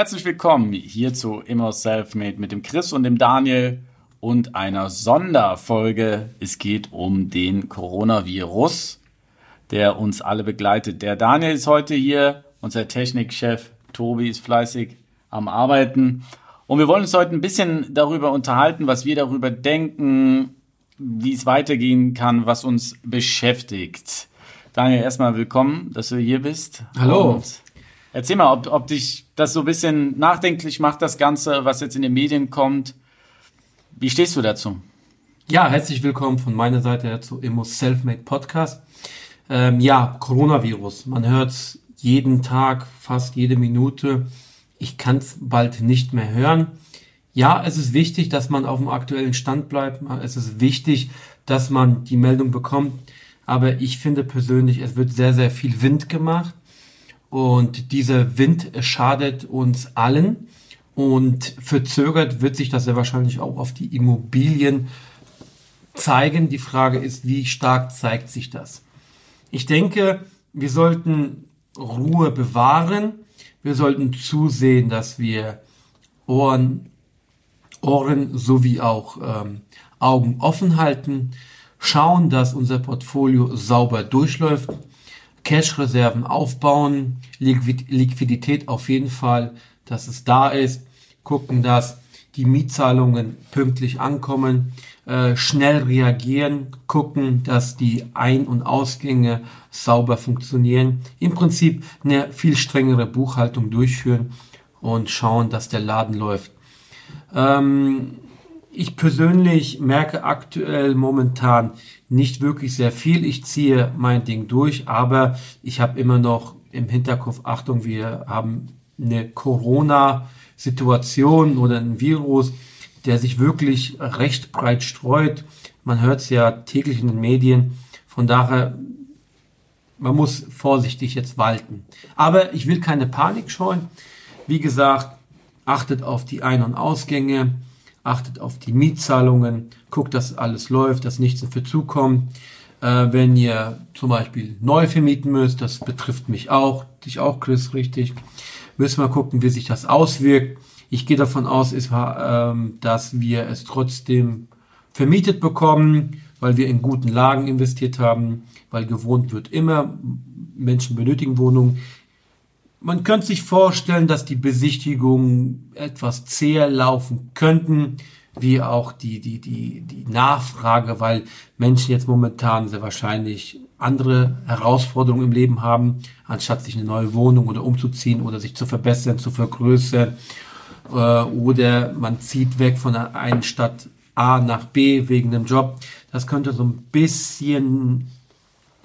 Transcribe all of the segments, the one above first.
Herzlich willkommen hier zu Immer Selfmade mit dem Chris und dem Daniel und einer Sonderfolge. Es geht um den Coronavirus, der uns alle begleitet. Der Daniel ist heute hier, unser Technikchef Tobi ist fleißig am Arbeiten. Und wir wollen uns heute ein bisschen darüber unterhalten, was wir darüber denken, wie es weitergehen kann, was uns beschäftigt. Daniel, erstmal willkommen, dass du hier bist. Hallo. Und Erzähl mal, ob, ob dich das so ein bisschen nachdenklich macht, das Ganze, was jetzt in den Medien kommt. Wie stehst du dazu? Ja, herzlich willkommen von meiner Seite zu Immo Selfmade Podcast. Ähm, ja, Coronavirus. Man hört es jeden Tag, fast jede Minute. Ich kann es bald nicht mehr hören. Ja, es ist wichtig, dass man auf dem aktuellen Stand bleibt. Es ist wichtig, dass man die Meldung bekommt. Aber ich finde persönlich, es wird sehr, sehr viel Wind gemacht. Und dieser Wind schadet uns allen. Und verzögert wird sich das sehr wahrscheinlich auch auf die Immobilien zeigen. Die Frage ist, wie stark zeigt sich das? Ich denke, wir sollten Ruhe bewahren. Wir sollten zusehen, dass wir Ohren, Ohren sowie auch ähm, Augen offen halten. Schauen, dass unser Portfolio sauber durchläuft Cash-Reserven aufbauen, Liquidität auf jeden Fall, dass es da ist, gucken, dass die Mietzahlungen pünktlich ankommen, äh, schnell reagieren, gucken, dass die Ein- und Ausgänge sauber funktionieren. Im Prinzip eine viel strengere Buchhaltung durchführen und schauen, dass der Laden läuft. Ähm, ich persönlich merke aktuell momentan nicht wirklich sehr viel. Ich ziehe mein Ding durch, aber ich habe immer noch im Hinterkopf, Achtung, wir haben eine Corona-Situation oder ein Virus, der sich wirklich recht breit streut. Man hört es ja täglich in den Medien. Von daher, man muss vorsichtig jetzt walten. Aber ich will keine Panik scheuen. Wie gesagt, achtet auf die Ein- und Ausgänge achtet auf die Mietzahlungen, guckt, dass alles läuft, dass nichts in Verzug kommt. Äh, wenn ihr zum Beispiel neu vermieten müsst, das betrifft mich auch, dich auch, Chris, richtig, müssen wir gucken, wie sich das auswirkt. Ich gehe davon aus, ist, ähm, dass wir es trotzdem vermietet bekommen, weil wir in guten Lagen investiert haben, weil gewohnt wird immer. Menschen benötigen Wohnungen. Man könnte sich vorstellen, dass die Besichtigungen etwas zäher laufen könnten, wie auch die, die, die, die Nachfrage, weil Menschen jetzt momentan sehr wahrscheinlich andere Herausforderungen im Leben haben, anstatt sich eine neue Wohnung oder umzuziehen oder sich zu verbessern, zu vergrößern. Äh, oder man zieht weg von der einen Stadt A nach B wegen dem Job. Das könnte so ein bisschen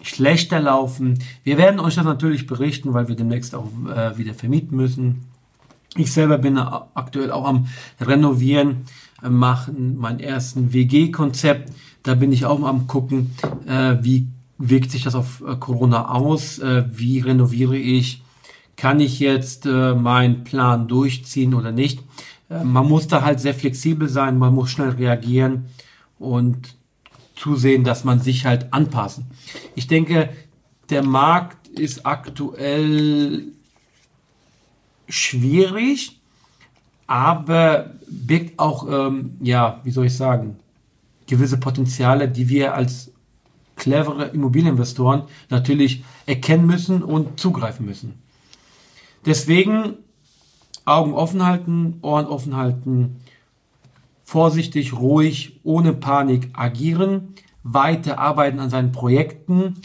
schlechter laufen. Wir werden euch das natürlich berichten, weil wir demnächst auch äh, wieder vermieten müssen. Ich selber bin aktuell auch am Renovieren, äh, machen mein ersten WG-Konzept. Da bin ich auch am gucken, äh, wie wirkt sich das auf äh, Corona aus, äh, wie renoviere ich, kann ich jetzt äh, meinen Plan durchziehen oder nicht. man muss da halt sehr flexibel sein, man muss schnell reagieren und zusehen, dass man sich halt anpassen. Ich denke, der Markt ist aktuell schwierig, aber birgt auch, ähm, ja, wie soll ich sagen, gewisse Potenziale, die wir als clevere Immobilieninvestoren natürlich erkennen müssen und zugreifen müssen. Deswegen Augen offen halten, Ohren offen halten, vorsichtig, ruhig, ohne Panik agieren, weiter arbeiten an seinen Projekten,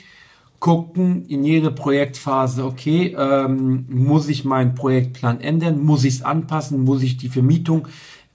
gucken in jede Projektphase, okay, ähm, muss ich meinen Projektplan ändern, muss ich es anpassen, muss ich die Vermietung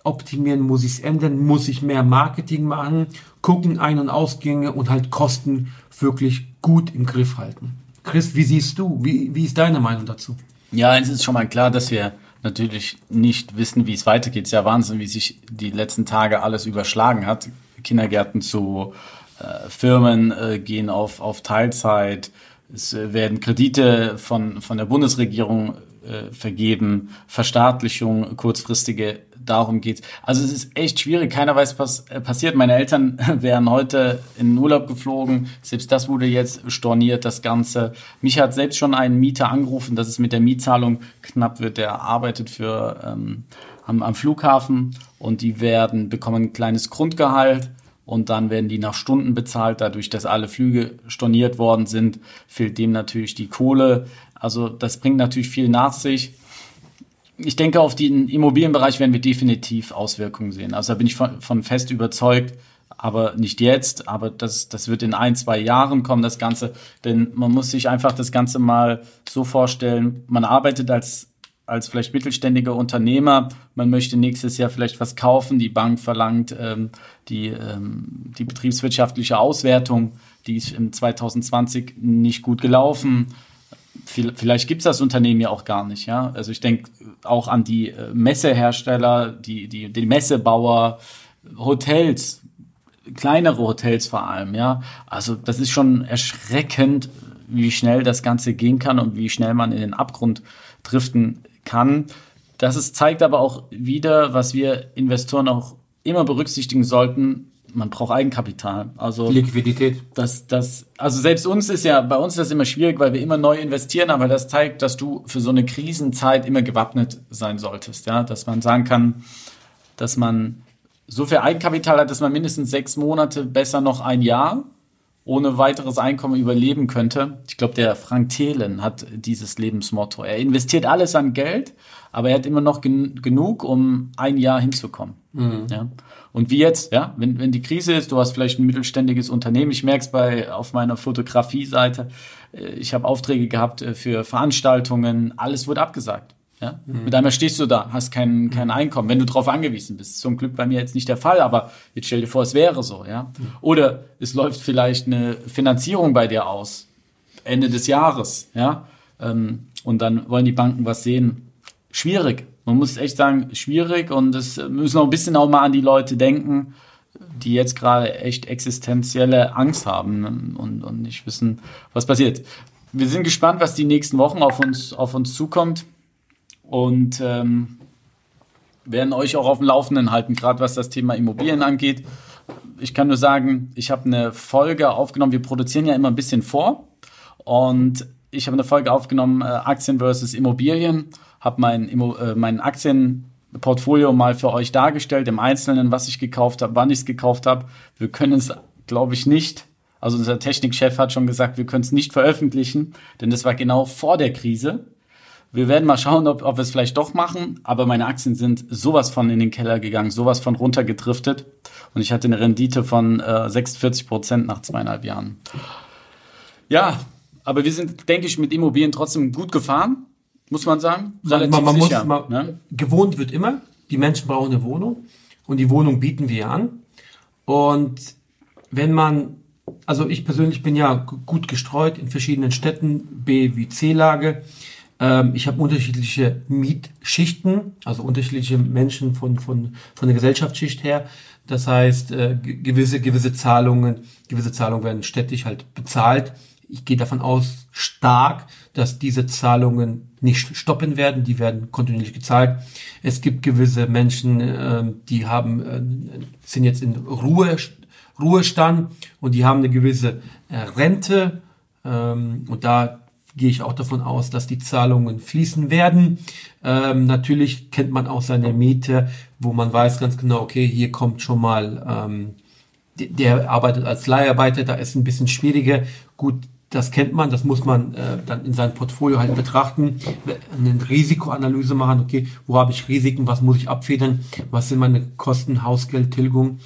optimieren, muss ich es ändern, muss ich mehr Marketing machen, gucken Ein- und Ausgänge und halt Kosten wirklich gut im Griff halten. Chris, wie siehst du, wie, wie ist deine Meinung dazu? Ja, es ist schon mal klar, dass wir natürlich nicht wissen, wie es weitergeht. Es ist ja Wahnsinn, wie sich die letzten Tage alles überschlagen hat. Kindergärten zu äh, Firmen äh, gehen auf, auf Teilzeit. Es äh, werden Kredite von, von der Bundesregierung äh, vergeben, Verstaatlichung, kurzfristige, darum geht's. Also es ist echt schwierig, keiner weiß, was äh, passiert. Meine Eltern wären heute in den Urlaub geflogen, selbst das wurde jetzt storniert, das Ganze. Mich hat selbst schon ein Mieter angerufen, dass es mit der Mietzahlung knapp wird, der arbeitet für ähm, am, am Flughafen und die werden, bekommen ein kleines Grundgehalt und dann werden die nach Stunden bezahlt. Dadurch, dass alle Flüge storniert worden sind, fehlt dem natürlich die Kohle. Also das bringt natürlich viel nach sich. Ich denke, auf den Immobilienbereich werden wir definitiv Auswirkungen sehen. Also da bin ich von, von fest überzeugt, aber nicht jetzt, aber das, das wird in ein, zwei Jahren kommen, das Ganze. Denn man muss sich einfach das Ganze mal so vorstellen, man arbeitet als als vielleicht mittelständiger Unternehmer, man möchte nächstes Jahr vielleicht was kaufen, die Bank verlangt ähm, die, ähm, die betriebswirtschaftliche Auswertung, die ist im 2020 nicht gut gelaufen. Vielleicht gibt es das Unternehmen ja auch gar nicht. Ja? Also ich denke auch an die äh, Messehersteller, die, die, die Messebauer, Hotels, kleinere Hotels vor allem. Ja? Also das ist schon erschreckend, wie schnell das Ganze gehen kann und wie schnell man in den Abgrund driften kann. Das ist, zeigt aber auch wieder, was wir Investoren auch immer berücksichtigen sollten. Man braucht Eigenkapital. Also Liquidität. Das, das, also selbst uns ist ja, bei uns ist das immer schwierig, weil wir immer neu investieren, aber das zeigt, dass du für so eine Krisenzeit immer gewappnet sein solltest. Ja, dass man sagen kann, dass man so viel Eigenkapital hat, dass man mindestens sechs Monate, besser noch ein Jahr ohne weiteres Einkommen überleben könnte. Ich glaube, der Frank Thelen hat dieses Lebensmotto. Er investiert alles an Geld, aber er hat immer noch gen genug, um ein Jahr hinzukommen. Mhm. Ja. Und wie jetzt, ja, wenn, wenn die Krise ist, du hast vielleicht ein mittelständiges Unternehmen. Ich merke es bei auf meiner Fotografie-Seite. Äh, ich habe Aufträge gehabt äh, für Veranstaltungen, alles wurde abgesagt. Ja? Mhm. Mit einmal stehst du da, hast kein, kein Einkommen, wenn du darauf angewiesen bist. Zum Glück bei mir jetzt nicht der Fall, aber jetzt stell dir vor, es wäre so. Ja? Mhm. Oder es läuft vielleicht eine Finanzierung bei dir aus, Ende des Jahres. Ja? Ähm, und dann wollen die Banken was sehen. Schwierig. Man muss echt sagen, schwierig und es müssen auch ein bisschen auch mal an die Leute denken, die jetzt gerade echt existenzielle Angst haben und, und nicht wissen, was passiert. Wir sind gespannt, was die nächsten Wochen auf uns, auf uns zukommt und ähm, werden euch auch auf dem Laufenden halten, gerade was das Thema Immobilien angeht. Ich kann nur sagen, ich habe eine Folge aufgenommen. Wir produzieren ja immer ein bisschen vor und ich habe eine Folge aufgenommen, äh, Aktien versus Immobilien, habe mein, äh, mein Aktienportfolio mal für euch dargestellt, im Einzelnen, was ich gekauft habe, wann ich es gekauft habe. Wir können es, glaube ich, nicht. Also unser Technikchef hat schon gesagt, wir können es nicht veröffentlichen, denn das war genau vor der Krise. Wir werden mal schauen, ob, ob wir es vielleicht doch machen. Aber meine Aktien sind sowas von in den Keller gegangen, sowas von runtergedriftet. Und ich hatte eine Rendite von äh, 46 Prozent nach zweieinhalb Jahren. Ja, aber wir sind, denke ich, mit Immobilien trotzdem gut gefahren, muss man sagen. Relativ man, man sicher, muss, man, ne? Gewohnt wird immer. Die Menschen brauchen eine Wohnung. Und die Wohnung bieten wir an. Und wenn man, also ich persönlich bin ja gut gestreut in verschiedenen Städten, B wie C-Lage. Ähm, ich habe unterschiedliche Mietschichten, also unterschiedliche Menschen von, von, von der Gesellschaftsschicht her. Das heißt, äh, gewisse, gewisse Zahlungen, gewisse Zahlungen werden städtisch halt bezahlt. Ich gehe davon aus stark, dass diese Zahlungen nicht stoppen werden, die werden kontinuierlich gezahlt. Es gibt gewisse Menschen, äh, die haben, äh, sind jetzt in Ruhe, Ruhestand und die haben eine gewisse äh, Rente ähm, und da gehe ich auch davon aus, dass die Zahlungen fließen werden. Ähm, natürlich kennt man auch seine Miete, wo man weiß ganz genau, okay, hier kommt schon mal, ähm, der arbeitet als Leiharbeiter, da ist ein bisschen schwieriger. Gut, das kennt man, das muss man äh, dann in seinem Portfolio halt betrachten, eine Risikoanalyse machen, okay, wo habe ich Risiken, was muss ich abfedern, was sind meine Kosten, Hausgeld, Tilgung.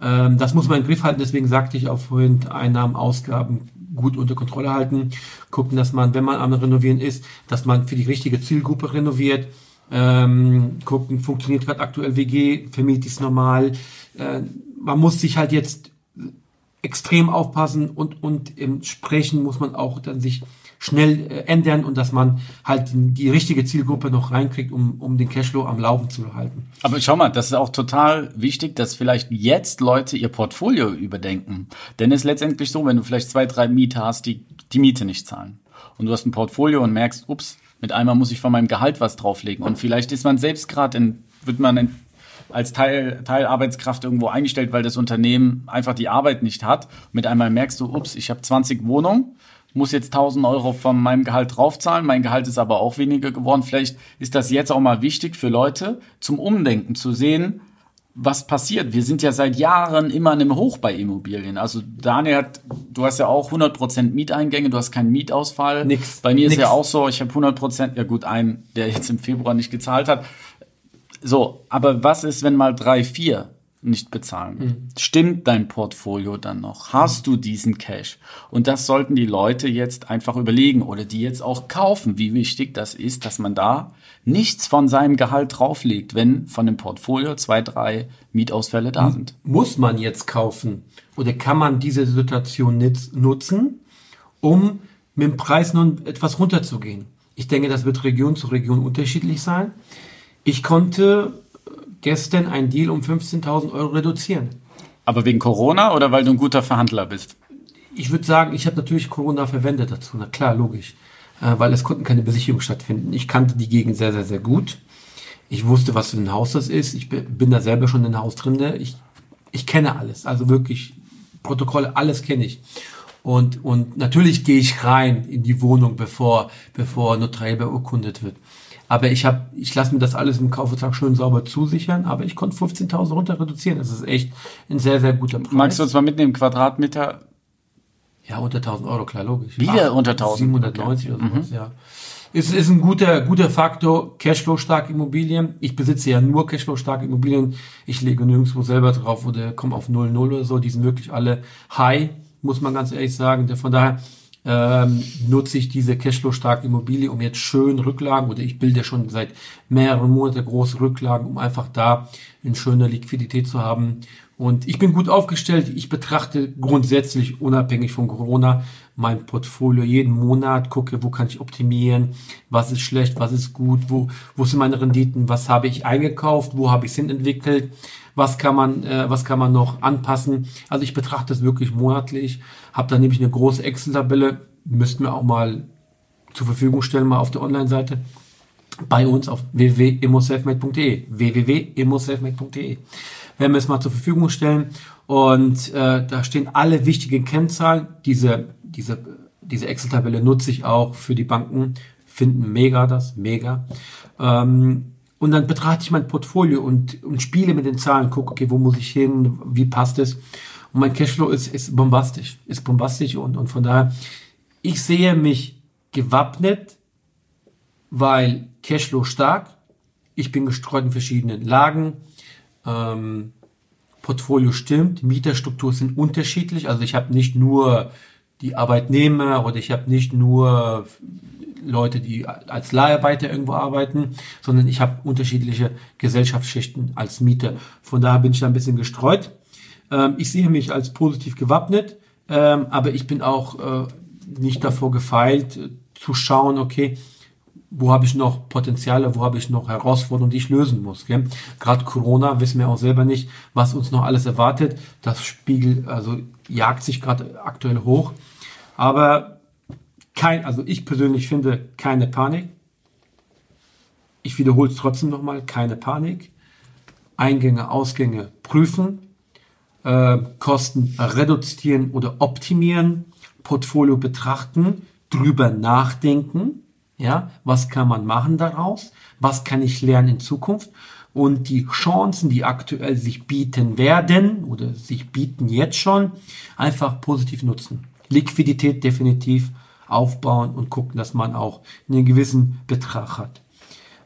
Ähm, das muss man im Griff halten, deswegen sagte ich auch vorhin, Einnahmen, Ausgaben, gut unter Kontrolle halten, gucken, dass man, wenn man am Renovieren ist, dass man für die richtige Zielgruppe renoviert, ähm, gucken, funktioniert gerade aktuell WG, vermietet es normal. Äh, man muss sich halt jetzt extrem aufpassen und, und im Sprechen muss man auch dann sich schnell äh, ändern und dass man halt die richtige Zielgruppe noch reinkriegt, um, um den Cashflow am Laufen zu halten. Aber schau mal, das ist auch total wichtig, dass vielleicht jetzt Leute ihr Portfolio überdenken. Denn es ist letztendlich so, wenn du vielleicht zwei, drei Mieter hast, die die Miete nicht zahlen. Und du hast ein Portfolio und merkst, ups, mit einmal muss ich von meinem Gehalt was drauflegen. Und vielleicht ist man selbst gerade in, wird man in, als Teil, Teilarbeitskraft irgendwo eingestellt, weil das Unternehmen einfach die Arbeit nicht hat. Mit einmal merkst du, ups, ich habe 20 Wohnungen muss jetzt 1000 Euro von meinem Gehalt draufzahlen. Mein Gehalt ist aber auch weniger geworden. Vielleicht ist das jetzt auch mal wichtig für Leute zum Umdenken, zu sehen, was passiert. Wir sind ja seit Jahren immer in einem Hoch bei Immobilien. Also Daniel hat, du hast ja auch 100% Mieteingänge, du hast keinen Mietausfall. Nix. Bei mir Nix. ist ja auch so, ich habe 100%, ja gut, einen, der jetzt im Februar nicht gezahlt hat. So, aber was ist, wenn mal drei, vier nicht bezahlen. Mhm. Stimmt dein Portfolio dann noch? Hast du diesen Cash? Und das sollten die Leute jetzt einfach überlegen oder die jetzt auch kaufen, wie wichtig das ist, dass man da nichts von seinem Gehalt drauflegt, wenn von dem Portfolio zwei, drei Mietausfälle da sind. Muss man jetzt kaufen oder kann man diese Situation nutzen, um mit dem Preis noch etwas runterzugehen? Ich denke, das wird Region zu Region unterschiedlich sein. Ich konnte gestern einen Deal um 15.000 Euro reduzieren. Aber wegen Corona oder weil du ein guter Verhandler bist? Ich würde sagen, ich habe natürlich Corona verwendet dazu. Na klar, logisch. Äh, weil es konnten keine Besichtigungen stattfinden. Ich kannte die Gegend sehr, sehr, sehr gut. Ich wusste, was für ein Haus das ist. Ich bin da selber schon in Haus drin. Ich, ich kenne alles. Also wirklich Protokolle, alles kenne ich. Und, und natürlich gehe ich rein in die Wohnung, bevor, bevor notariell beurkundet wird. Aber ich habe, ich lasse mir das alles im Kaufvertrag schön sauber zusichern, aber ich konnte 15.000 runter reduzieren. Das ist echt ein sehr, sehr guter Preis. Magst du uns mal mitnehmen, Quadratmeter? Ja, unter 1000 Euro, klar, logisch. Wieder Ach, unter 1000? 790 oder sowas, ja. Ist, ist ein guter, guter Faktor, Cashflow-starke Immobilien. Ich besitze ja nur Cashflow-starke Immobilien. Ich lege nirgendwo selber drauf oder komme auf 0,0 oder so. Die sind wirklich alle high, muss man ganz ehrlich sagen. Von daher ähm, nutze ich diese Cashflow-starke Immobilie, um jetzt schön Rücklagen, oder ich bilde schon seit mehreren Monaten große Rücklagen, um einfach da eine schöne Liquidität zu haben. Und ich bin gut aufgestellt. Ich betrachte grundsätzlich unabhängig von Corona mein Portfolio jeden Monat, gucke, wo kann ich optimieren, was ist schlecht, was ist gut, wo, wo sind meine Renditen, was habe ich eingekauft, wo habe ich es hin entwickelt, was kann man, äh, was kann man noch anpassen. Also ich betrachte es wirklich monatlich, habe da nämlich eine große Excel-Tabelle, müssten wir auch mal zur Verfügung stellen, mal auf der Online-Seite bei uns auf www.immoselfmade.de www.immoselfmade.de werden wir es mal zur Verfügung stellen und äh, da stehen alle wichtigen Kennzahlen. Diese, diese, diese Excel-Tabelle nutze ich auch für die Banken, finden mega das, mega. Ähm, und dann betrachte ich mein Portfolio und, und spiele mit den Zahlen, gucke, okay, wo muss ich hin, wie passt es. Und mein Cashflow ist, ist bombastisch, ist bombastisch und, und von daher, ich sehe mich gewappnet, weil Cashflow stark, ich bin gestreut in verschiedenen Lagen, ähm, Portfolio stimmt, Mieterstruktur sind unterschiedlich, also ich habe nicht nur die Arbeitnehmer oder ich habe nicht nur Leute, die als Leiharbeiter irgendwo arbeiten, sondern ich habe unterschiedliche Gesellschaftsschichten als Mieter. Von daher bin ich da ein bisschen gestreut. Ähm, ich sehe mich als positiv gewappnet, ähm, aber ich bin auch äh, nicht davor gefeilt, äh, zu schauen, okay, wo habe ich noch Potenziale, wo habe ich noch Herausforderungen, die ich lösen muss. Gell? Gerade Corona wissen wir auch selber nicht, was uns noch alles erwartet. Das Spiegel, also jagt sich gerade aktuell hoch. Aber kein, also ich persönlich finde keine Panik. Ich wiederhole es trotzdem nochmal, keine Panik. Eingänge, Ausgänge prüfen, äh, Kosten reduzieren oder optimieren, Portfolio betrachten, drüber nachdenken, ja, was kann man machen daraus? Was kann ich lernen in Zukunft? Und die Chancen, die aktuell sich bieten werden oder sich bieten jetzt schon, einfach positiv nutzen. Liquidität definitiv aufbauen und gucken, dass man auch einen gewissen Betrag hat.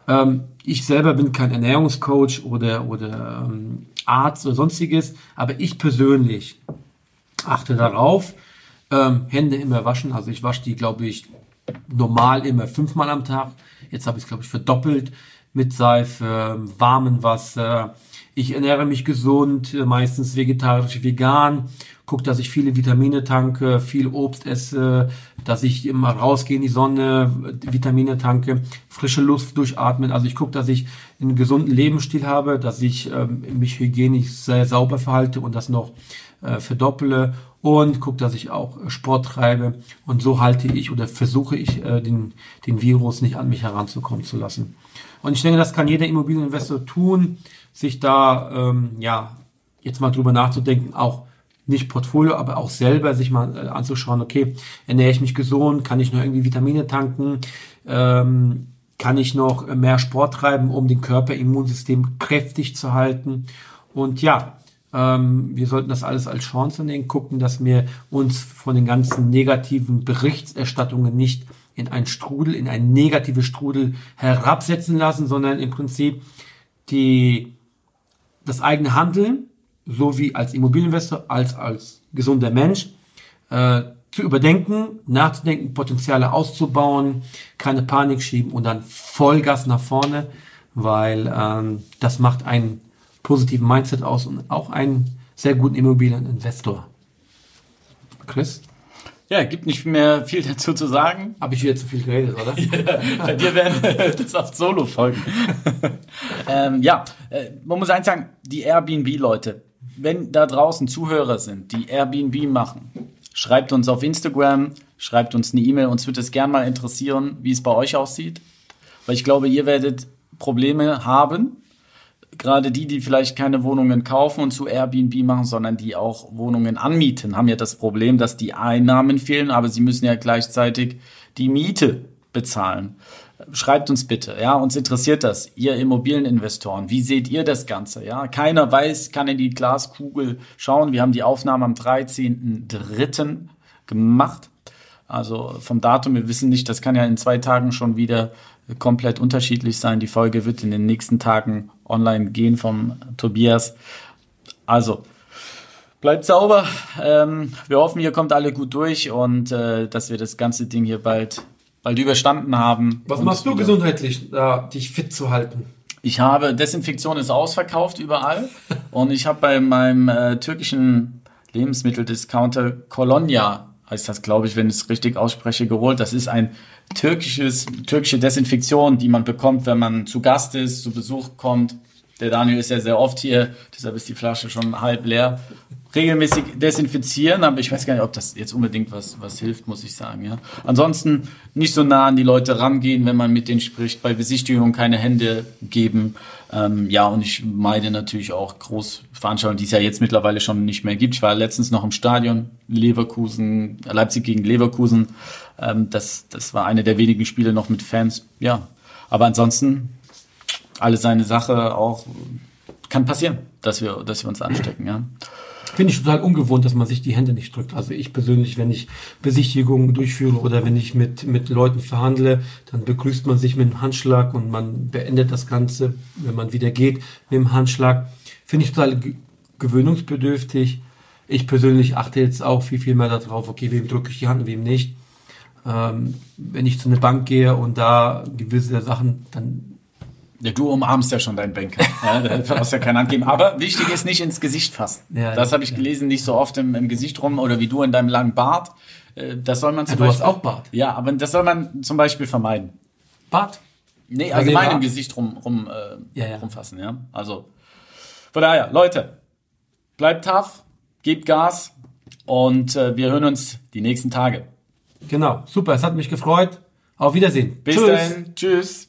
Ähm, ich selber bin kein Ernährungscoach oder, oder ähm, Arzt oder sonstiges, aber ich persönlich achte darauf, ähm, Hände immer waschen. Also ich wasche die, glaube ich, normal immer fünfmal am Tag. Jetzt habe ich es, glaube ich, verdoppelt mit Seife, warmem Wasser. Ich ernähre mich gesund, meistens vegetarisch, vegan. Guck, dass ich viele Vitamine tanke, viel Obst esse, dass ich immer rausgehe in die Sonne, Vitamine tanke, frische Luft durchatmen. Also ich gucke, dass ich einen gesunden Lebensstil habe, dass ich ähm, mich hygienisch sehr sauber verhalte und das noch äh, verdoppele und gucke, dass ich auch Sport treibe. Und so halte ich oder versuche ich, äh, den, den Virus nicht an mich heranzukommen zu lassen. Und ich denke, das kann jeder Immobilieninvestor tun, sich da ähm, ja jetzt mal drüber nachzudenken, auch nicht Portfolio, aber auch selber sich mal äh, anzuschauen, okay, ernähre ich mich gesund, kann ich noch irgendwie Vitamine tanken, ähm, kann ich noch mehr Sport treiben, um den Körperimmunsystem kräftig zu halten. Und ja, ähm, wir sollten das alles als Chance nehmen, gucken, dass wir uns von den ganzen negativen Berichterstattungen nicht in einen Strudel, in ein negatives Strudel herabsetzen lassen, sondern im Prinzip die, das eigene Handeln sowie als Immobilieninvestor als als gesunder Mensch äh, zu überdenken, nachzudenken, Potenziale auszubauen, keine Panik schieben und dann Vollgas nach vorne, weil ähm, das macht einen positiven Mindset aus und auch einen sehr guten Immobilieninvestor. Chris? Ja, gibt nicht mehr viel dazu zu sagen. Habe ich wieder zu viel geredet, oder? ja, bei dir werden das oft Solo-Folgen. ähm, ja, äh, man muss eins sagen, die Airbnb-Leute, wenn da draußen Zuhörer sind, die Airbnb machen, schreibt uns auf Instagram, schreibt uns eine E-Mail. Uns würde es gerne mal interessieren, wie es bei euch aussieht. Weil ich glaube, ihr werdet Probleme haben. Gerade die, die vielleicht keine Wohnungen kaufen und zu Airbnb machen, sondern die auch Wohnungen anmieten, haben ja das Problem, dass die Einnahmen fehlen, aber sie müssen ja gleichzeitig die Miete bezahlen. Schreibt uns bitte, ja, uns interessiert das, ihr Immobilieninvestoren. Wie seht ihr das Ganze? Ja, keiner weiß, kann in die Glaskugel schauen. Wir haben die Aufnahme am 13.03. gemacht. Also vom Datum, wir wissen nicht, das kann ja in zwei Tagen schon wieder komplett unterschiedlich sein. Die Folge wird in den nächsten Tagen online gehen vom Tobias. Also, bleibt sauber. Ähm, wir hoffen, ihr kommt alle gut durch und äh, dass wir das ganze Ding hier bald bald überstanden haben. Was machst du gesundheitlich, uh, dich fit zu halten? Ich habe, Desinfektion ist ausverkauft überall und ich habe bei meinem äh, türkischen Lebensmitteldiscounter Colonia, heißt das glaube ich, wenn ich es richtig ausspreche, geholt. Das ist ein türkisches, türkische Desinfektion, die man bekommt, wenn man zu Gast ist, zu Besuch kommt. Der Daniel ist ja sehr oft hier, deshalb ist die Flasche schon halb leer regelmäßig desinfizieren, aber ich weiß gar nicht, ob das jetzt unbedingt was, was hilft, muss ich sagen. Ja. Ansonsten nicht so nah an die Leute rangehen, wenn man mit denen spricht, bei Besichtigungen keine Hände geben. Ähm, ja, und ich meide natürlich auch Großveranstaltungen, die es ja jetzt mittlerweile schon nicht mehr gibt. Ich war letztens noch im Stadion, Leverkusen, Leipzig gegen Leverkusen. Ähm, das, das war eine der wenigen Spiele noch mit Fans. Ja, aber ansonsten alles seine Sache auch kann passieren, dass wir, dass wir uns anstecken. Ja. Finde ich total ungewohnt, dass man sich die Hände nicht drückt. Also ich persönlich, wenn ich Besichtigungen durchführe oder wenn ich mit, mit Leuten verhandle, dann begrüßt man sich mit einem Handschlag und man beendet das Ganze, wenn man wieder geht, mit dem Handschlag. Finde ich total gewöhnungsbedürftig. Ich persönlich achte jetzt auch viel, viel mehr darauf, okay, wem drücke ich die Hand, wem nicht. Ähm, wenn ich zu einer Bank gehe und da gewisse Sachen, dann ja, du umarmst ja schon deinen Banker. Ja, da brauchst ja keine Hand geben. Aber wichtig ist nicht ins Gesicht fassen. Ja, das habe ich ja. gelesen, nicht so oft im, im, Gesicht rum oder wie du in deinem langen Bart. Äh, das soll man zum ja, Beispiel. Du hast auch Bart. Ja, aber das soll man zum Beispiel vermeiden. Bart? Nee, allgemein im Gesicht rum, rum, äh, ja, rumfassen, ja. Also, von daher, Leute, bleibt tough, gebt Gas und äh, wir hören uns die nächsten Tage. Genau, super, es hat mich gefreut. Auf Wiedersehen. Bis Tschüss. dann. Tschüss.